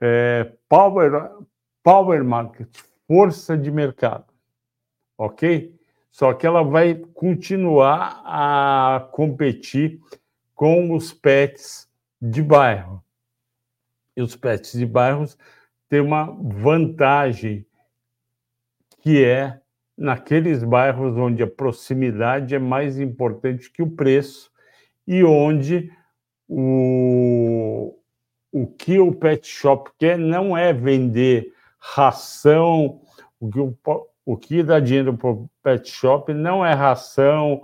é, power, power market, força de mercado. Ok? Só que ela vai continuar a competir com os pets de bairro. E os pets de bairros tem uma vantagem que é naqueles bairros onde a proximidade é mais importante que o preço e onde o, o que o pet shop quer não é vender ração, o que, o, o que dá dinheiro para o pet shop não é ração,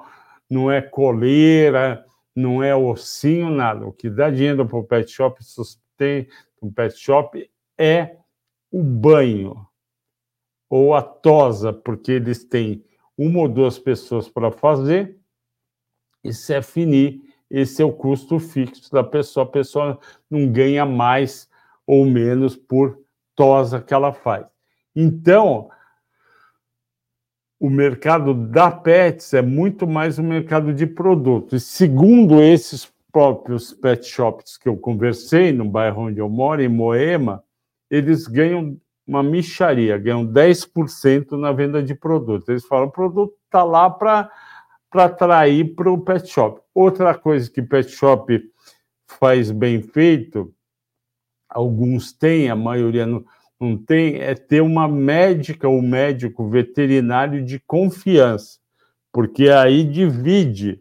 não é coleira, não é ossinho, nada. O que dá dinheiro para o pet shop, sustém o pet shop, é o banho ou a tosa, porque eles têm uma ou duas pessoas para fazer, se é finir, esse é o custo fixo da pessoa. A pessoa não ganha mais ou menos por tosa que ela faz. Então, o mercado da Pets é muito mais um mercado de produtos. Segundo esses próprios pet shops que eu conversei no bairro onde eu moro, em Moema, eles ganham uma micharia, ganham 10% na venda de produtos. Eles falam, o produto está lá para atrair para o pet shop. Outra coisa que pet shop faz bem feito, alguns têm, a maioria não, não tem, é ter uma médica ou médico veterinário de confiança, porque aí divide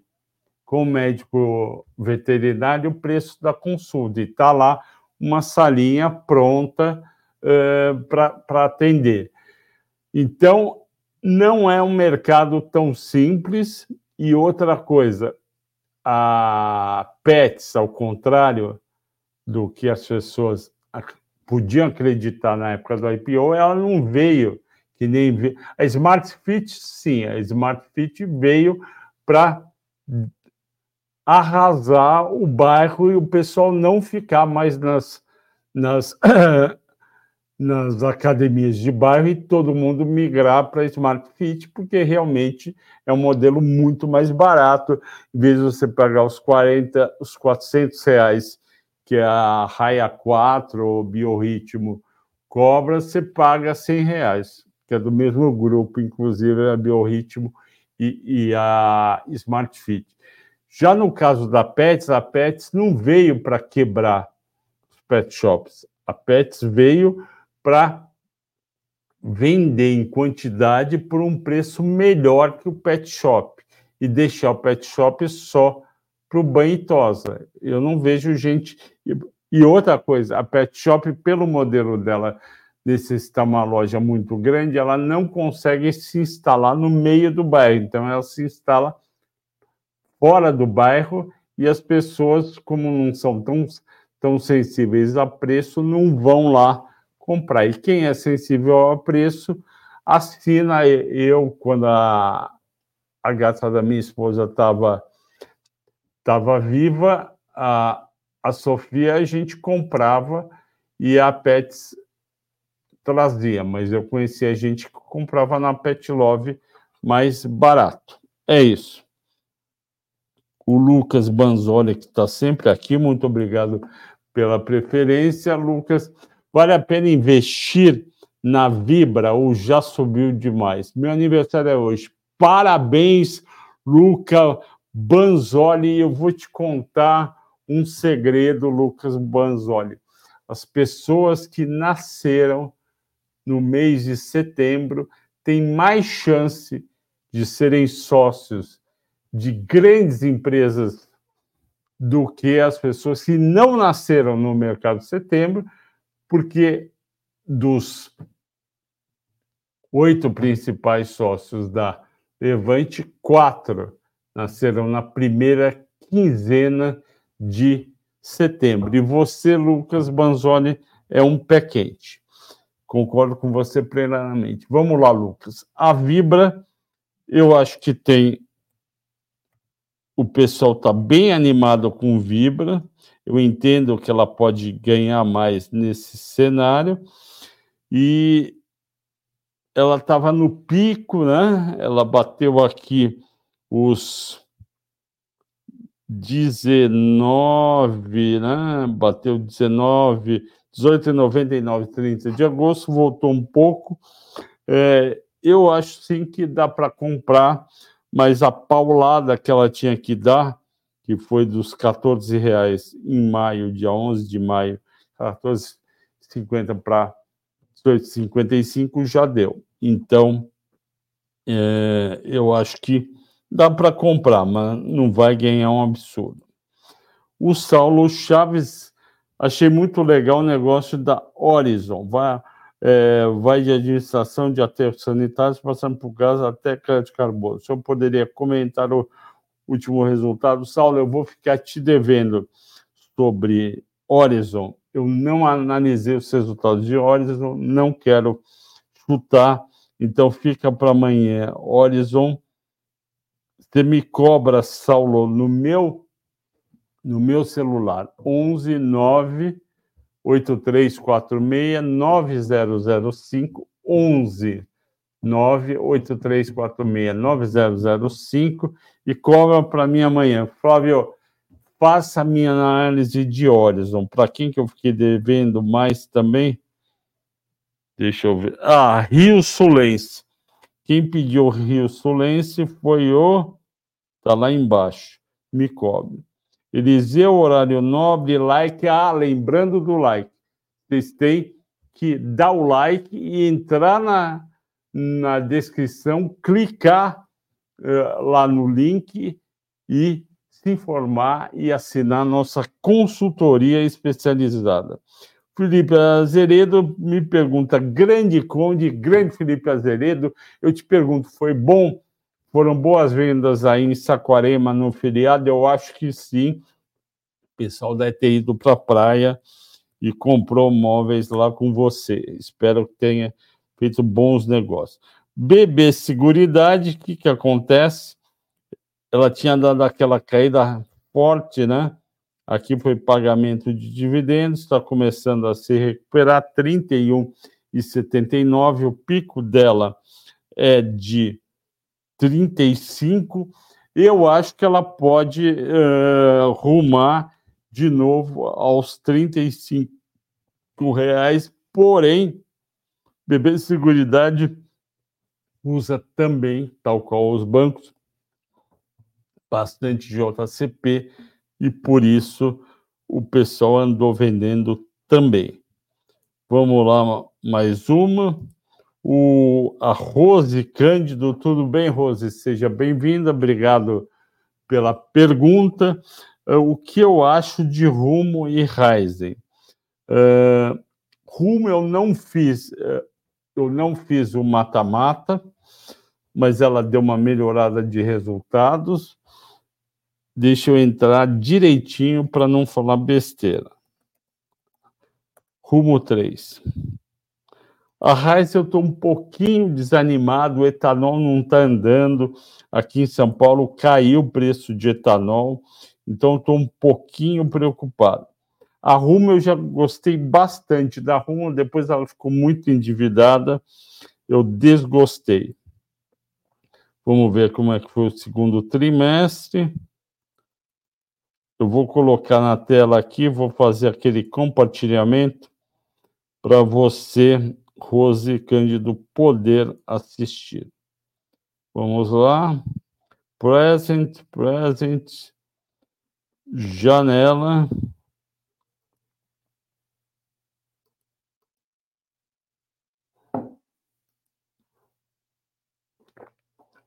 com o médico veterinário o preço da consulta e está lá uma salinha pronta uh, para atender. Então, não é um mercado tão simples. E outra coisa, a Pets, ao contrário do que as pessoas podiam acreditar na época do IPO, ela não veio que nem veio. a Smart Fit, sim, a Smart Fit veio para arrasar o bairro e o pessoal não ficar mais nas, nas [coughs] nas academias de bairro e todo mundo migrar para Smart Fit, porque realmente é um modelo muito mais barato. Em vez de você pagar os 40, os 400 reais que a Raia 4 ou Biorritmo cobra, você paga 100 reais, que é do mesmo grupo, inclusive a Biorritmo e, e a Smart Fit. Já no caso da Pets, a Pets não veio para quebrar os pet shops. A Pets veio para vender em quantidade por um preço melhor que o pet shop e deixar o pet shop só para o banho e tosa. Eu não vejo gente. E outra coisa, a pet shop, pelo modelo dela necessitar uma loja muito grande, ela não consegue se instalar no meio do bairro. Então, ela se instala fora do bairro e as pessoas, como não são tão, tão sensíveis a preço, não vão lá comprar. E quem é sensível ao preço, assina. Eu, quando a, a gata da minha esposa estava tava viva, a, a Sofia a gente comprava e a Pets trazia, mas eu conhecia gente que comprava na Pet Love mais barato. É isso. O Lucas Banzoli, que está sempre aqui, muito obrigado pela preferência. Lucas, Vale a pena investir na Vibra ou já subiu demais? Meu aniversário é hoje. Parabéns, Luca Banzoli. Eu vou te contar um segredo, Lucas Banzoli. As pessoas que nasceram no mês de setembro têm mais chance de serem sócios de grandes empresas do que as pessoas que não nasceram no mercado de setembro porque dos oito principais sócios da Levante, quatro nasceram na primeira quinzena de setembro. E você, Lucas Banzoni, é um pé quente. Concordo com você plenamente. Vamos lá, Lucas. A Vibra, eu acho que tem. O pessoal está bem animado com Vibra. Eu entendo que ela pode ganhar mais nesse cenário. E ela estava no pico, né? Ela bateu aqui os 19, né? Bateu 19, 18,99, 30 de agosto, voltou um pouco. É, eu acho sim que dá para comprar, mas a paulada que ela tinha que dar que foi dos 14 reais em maio, dia 11 de maio, 14,50 para 18,55 já deu. Então, é, eu acho que dá para comprar, mas não vai ganhar um absurdo. O Saulo Chaves Achei muito legal o negócio da Horizon. Vai, é, vai de administração de aterros sanitários, passando por gás até crédito carbono. O senhor poderia comentar o último resultado? Saulo, eu vou ficar te devendo sobre Horizon. Eu não analisei os resultados de Horizon, não quero chutar, então fica para amanhã. Horizon, você me cobra, Saulo, no meu no meu celular 11 9 8346 9005 11 98346 9005 e cobra para mim amanhã. Flávio, faça a minha análise de Horizon. Para quem que eu fiquei devendo mais também? Deixa eu ver. Ah, Rio Sulense. Quem pediu Rio Sulense foi o. Tá lá embaixo. Me cobre. Eliseu, horário nobre, like. Ah, lembrando do like. Vocês têm que dar o like e entrar na, na descrição, clicar uh, lá no link e se informar e assinar nossa consultoria especializada. Felipe Azeredo me pergunta, grande Conde, grande Felipe Azeredo, eu te pergunto, foi bom foram boas vendas aí em Saquarema no feriado? Eu acho que sim. O pessoal deve ter ido para a praia e comprou móveis lá com você. Espero que tenha feito bons negócios. BB Seguridade, o que, que acontece? Ela tinha dado aquela caída forte, né? Aqui foi pagamento de dividendos, está começando a se recuperar, 31,79. O pico dela é de 35, eu acho que ela pode uh, rumar de novo aos 35 reais, porém, BB Seguridade usa também, tal qual os bancos, bastante JCP e por isso o pessoal andou vendendo também. Vamos lá, mais uma o, a Rose Cândido. Tudo bem, Rose? Seja bem-vinda, obrigado pela pergunta. Uh, o que eu acho de Rumo e Ryzen? Uh, Rumo eu não fiz, uh, eu não fiz o mata-mata, mas ela deu uma melhorada de resultados. Deixa eu entrar direitinho para não falar besteira. Rumo 3. A Raiz eu estou um pouquinho desanimado, o etanol não está andando. Aqui em São Paulo caiu o preço de etanol, então estou um pouquinho preocupado. A Rumo eu já gostei bastante da Rumo, depois ela ficou muito endividada, eu desgostei. Vamos ver como é que foi o segundo trimestre. Eu vou colocar na tela aqui, vou fazer aquele compartilhamento para você Rose Cândido poder assistir. Vamos lá. Present, present, janela.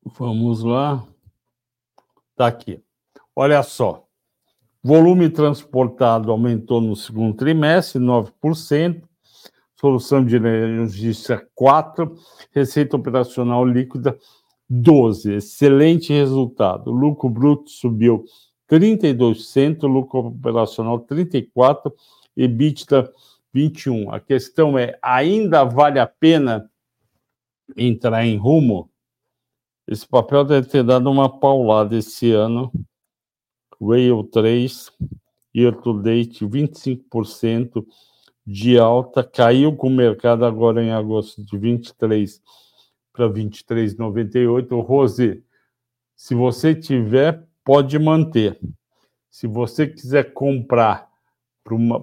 Vamos lá. Está aqui. Olha só. Volume transportado aumentou no segundo trimestre, 9% solução de logística 4, receita operacional líquida 12. Excelente resultado. Lucro bruto subiu 32%, lucro operacional 34, EBITDA 21. A questão é, ainda vale a pena entrar em rumo? Esse papel deve ter dado uma paulada esse ano. Rail 3, year to date 25%, de alta, caiu com o mercado agora em agosto de 23 para 23,98. Rose, se você tiver, pode manter. Se você quiser comprar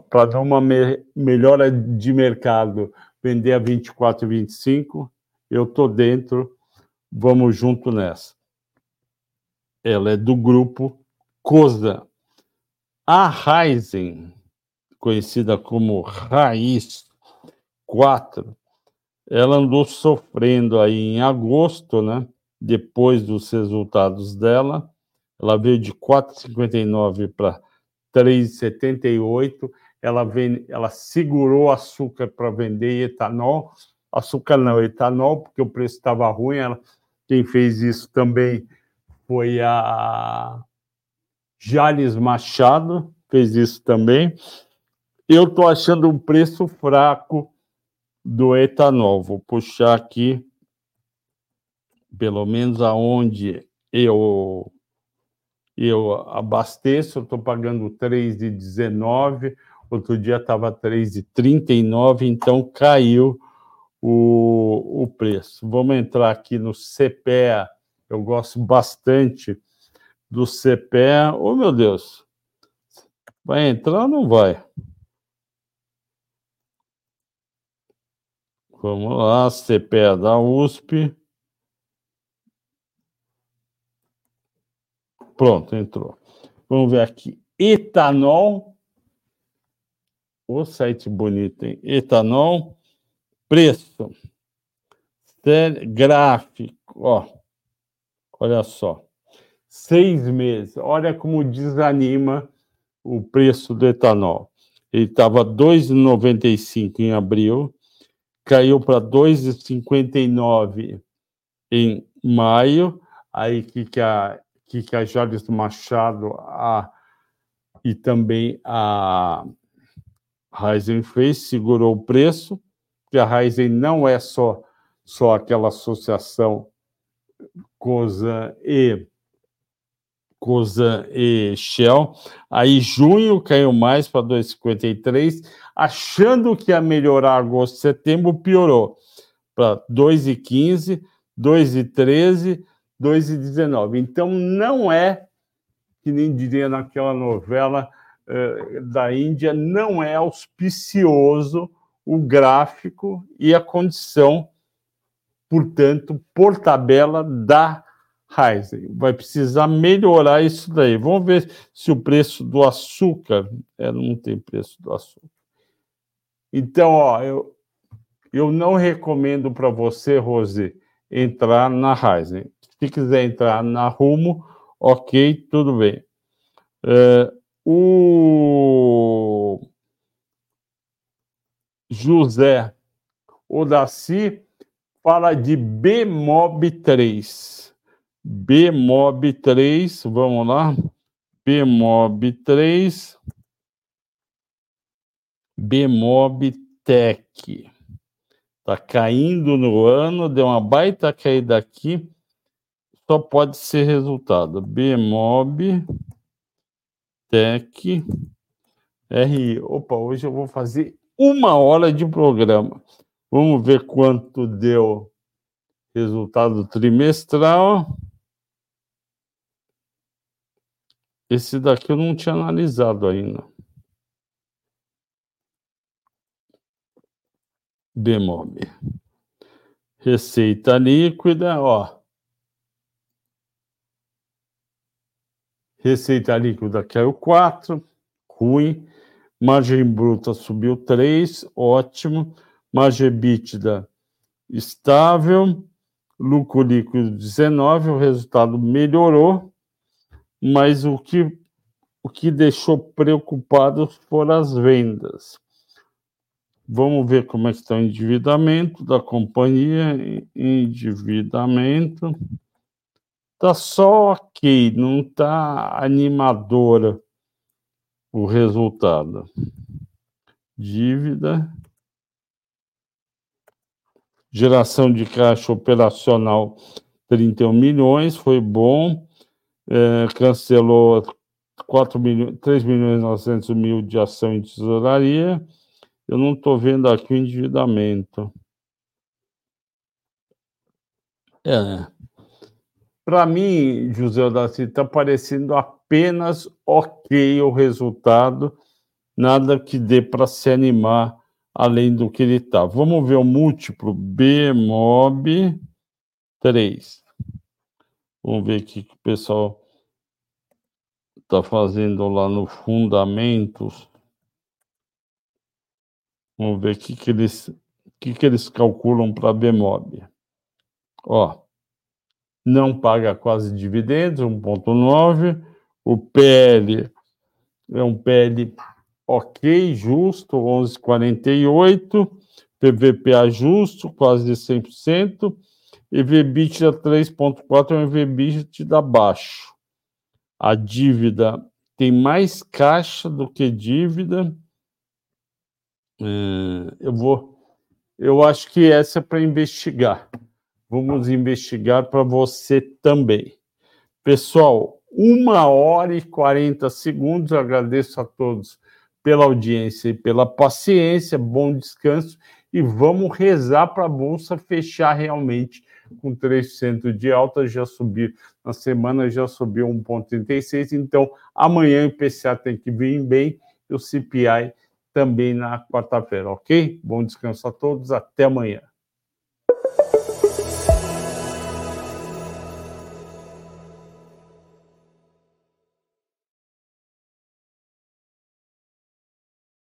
para dar uma me melhora de mercado, vender a 24,25, eu estou dentro, vamos junto nessa. Ela é do grupo COSA. A Ryzen, conhecida como Raiz 4, ela andou sofrendo aí em agosto, né? Depois dos resultados dela, ela veio de 4,59 para 3,78. ela, vem, ela segurou açúcar para vender etanol, açúcar não, etanol, porque o preço estava ruim. Ela, quem fez isso também foi a Jales Machado, fez isso também. Eu estou achando um preço fraco do etanol. Vou puxar aqui, pelo menos aonde eu eu abasteço, estou pagando 3,19, outro dia estava 3,39, então caiu o, o preço. Vamos entrar aqui no CPEA, eu gosto bastante do CPEA. Oh, meu Deus, vai entrar ou não vai? Vamos lá, CPEA da USP. Pronto, entrou. Vamos ver aqui. Etanol. O site bonito, hein? Etanol. Preço. Gráfico. Ó, olha só. Seis meses. Olha como desanima o preço do etanol. Ele estava 2,95 em abril, caiu para 2,59 em maio. Aí que, que a que, que a Jales Machado a, e também a Ryzen fez, segurou o preço, que a Ryzen não é só, só aquela associação COSA e COSA e Shell. Aí junho caiu mais para 2,53, achando que ia melhorar agosto e setembro, piorou para 2,15, 2,13, 2,19. Então, não é, que nem diria naquela novela uh, da Índia, não é auspicioso o gráfico e a condição, portanto, por tabela da Heisen. Vai precisar melhorar isso daí. Vamos ver se o preço do açúcar. É, não tem preço do açúcar. Então, ó, eu, eu não recomendo para você, Rose, entrar na Heisen. Se quiser entrar na Rumo, ok, tudo bem. É, o José Odaci fala de BMOB 3. BMOB 3, vamos lá. BMOB 3. BMOB Tech. Está caindo no ano, deu uma baita caída aqui só pode ser resultado BMOB Tech RI. Opa, hoje eu vou fazer uma hora de programa. Vamos ver quanto deu resultado trimestral. Esse daqui eu não tinha analisado ainda. BMOB. Receita líquida, ó. Receita líquida caiu 4, ruim. Margem bruta subiu 3, ótimo. Margem EBITDA estável. Lucro líquido 19, o resultado melhorou, mas o que, o que deixou preocupados foram as vendas. Vamos ver como é está o endividamento da companhia. Endividamento. Tá só ok, não tá animadora o resultado. Dívida. Geração de caixa operacional 31 milhões, foi bom. É, cancelou 4 milhões, 3 milhões e 900 mil de ação em tesouraria. Eu não estou vendo aqui o endividamento. É. Para mim, José Odaci, está parecendo apenas ok o resultado, nada que dê para se animar além do que ele está. Vamos ver o múltiplo BMOB 3. Vamos ver o que o pessoal está fazendo lá no Fundamentos. Vamos ver o que, que, eles, que, que eles calculam para BMOB. Ó, não paga quase dividendos, 1,9. O PL é um PL ok, justo, 11,48. PVPA justo, quase de 100%. EVBITDA 3,4 é um EVBITDA baixo. A dívida tem mais caixa do que dívida. É, eu vou. Eu acho que essa é para investigar. Vamos investigar para você também. Pessoal, uma hora e 40 segundos. Eu agradeço a todos pela audiência e pela paciência. Bom descanso e vamos rezar para a Bolsa fechar realmente com 3% de alta, já subiu, na semana já subiu 1,36, então amanhã o IPCA tem que vir bem e o CPI também na quarta-feira, ok? Bom descanso a todos, até amanhã.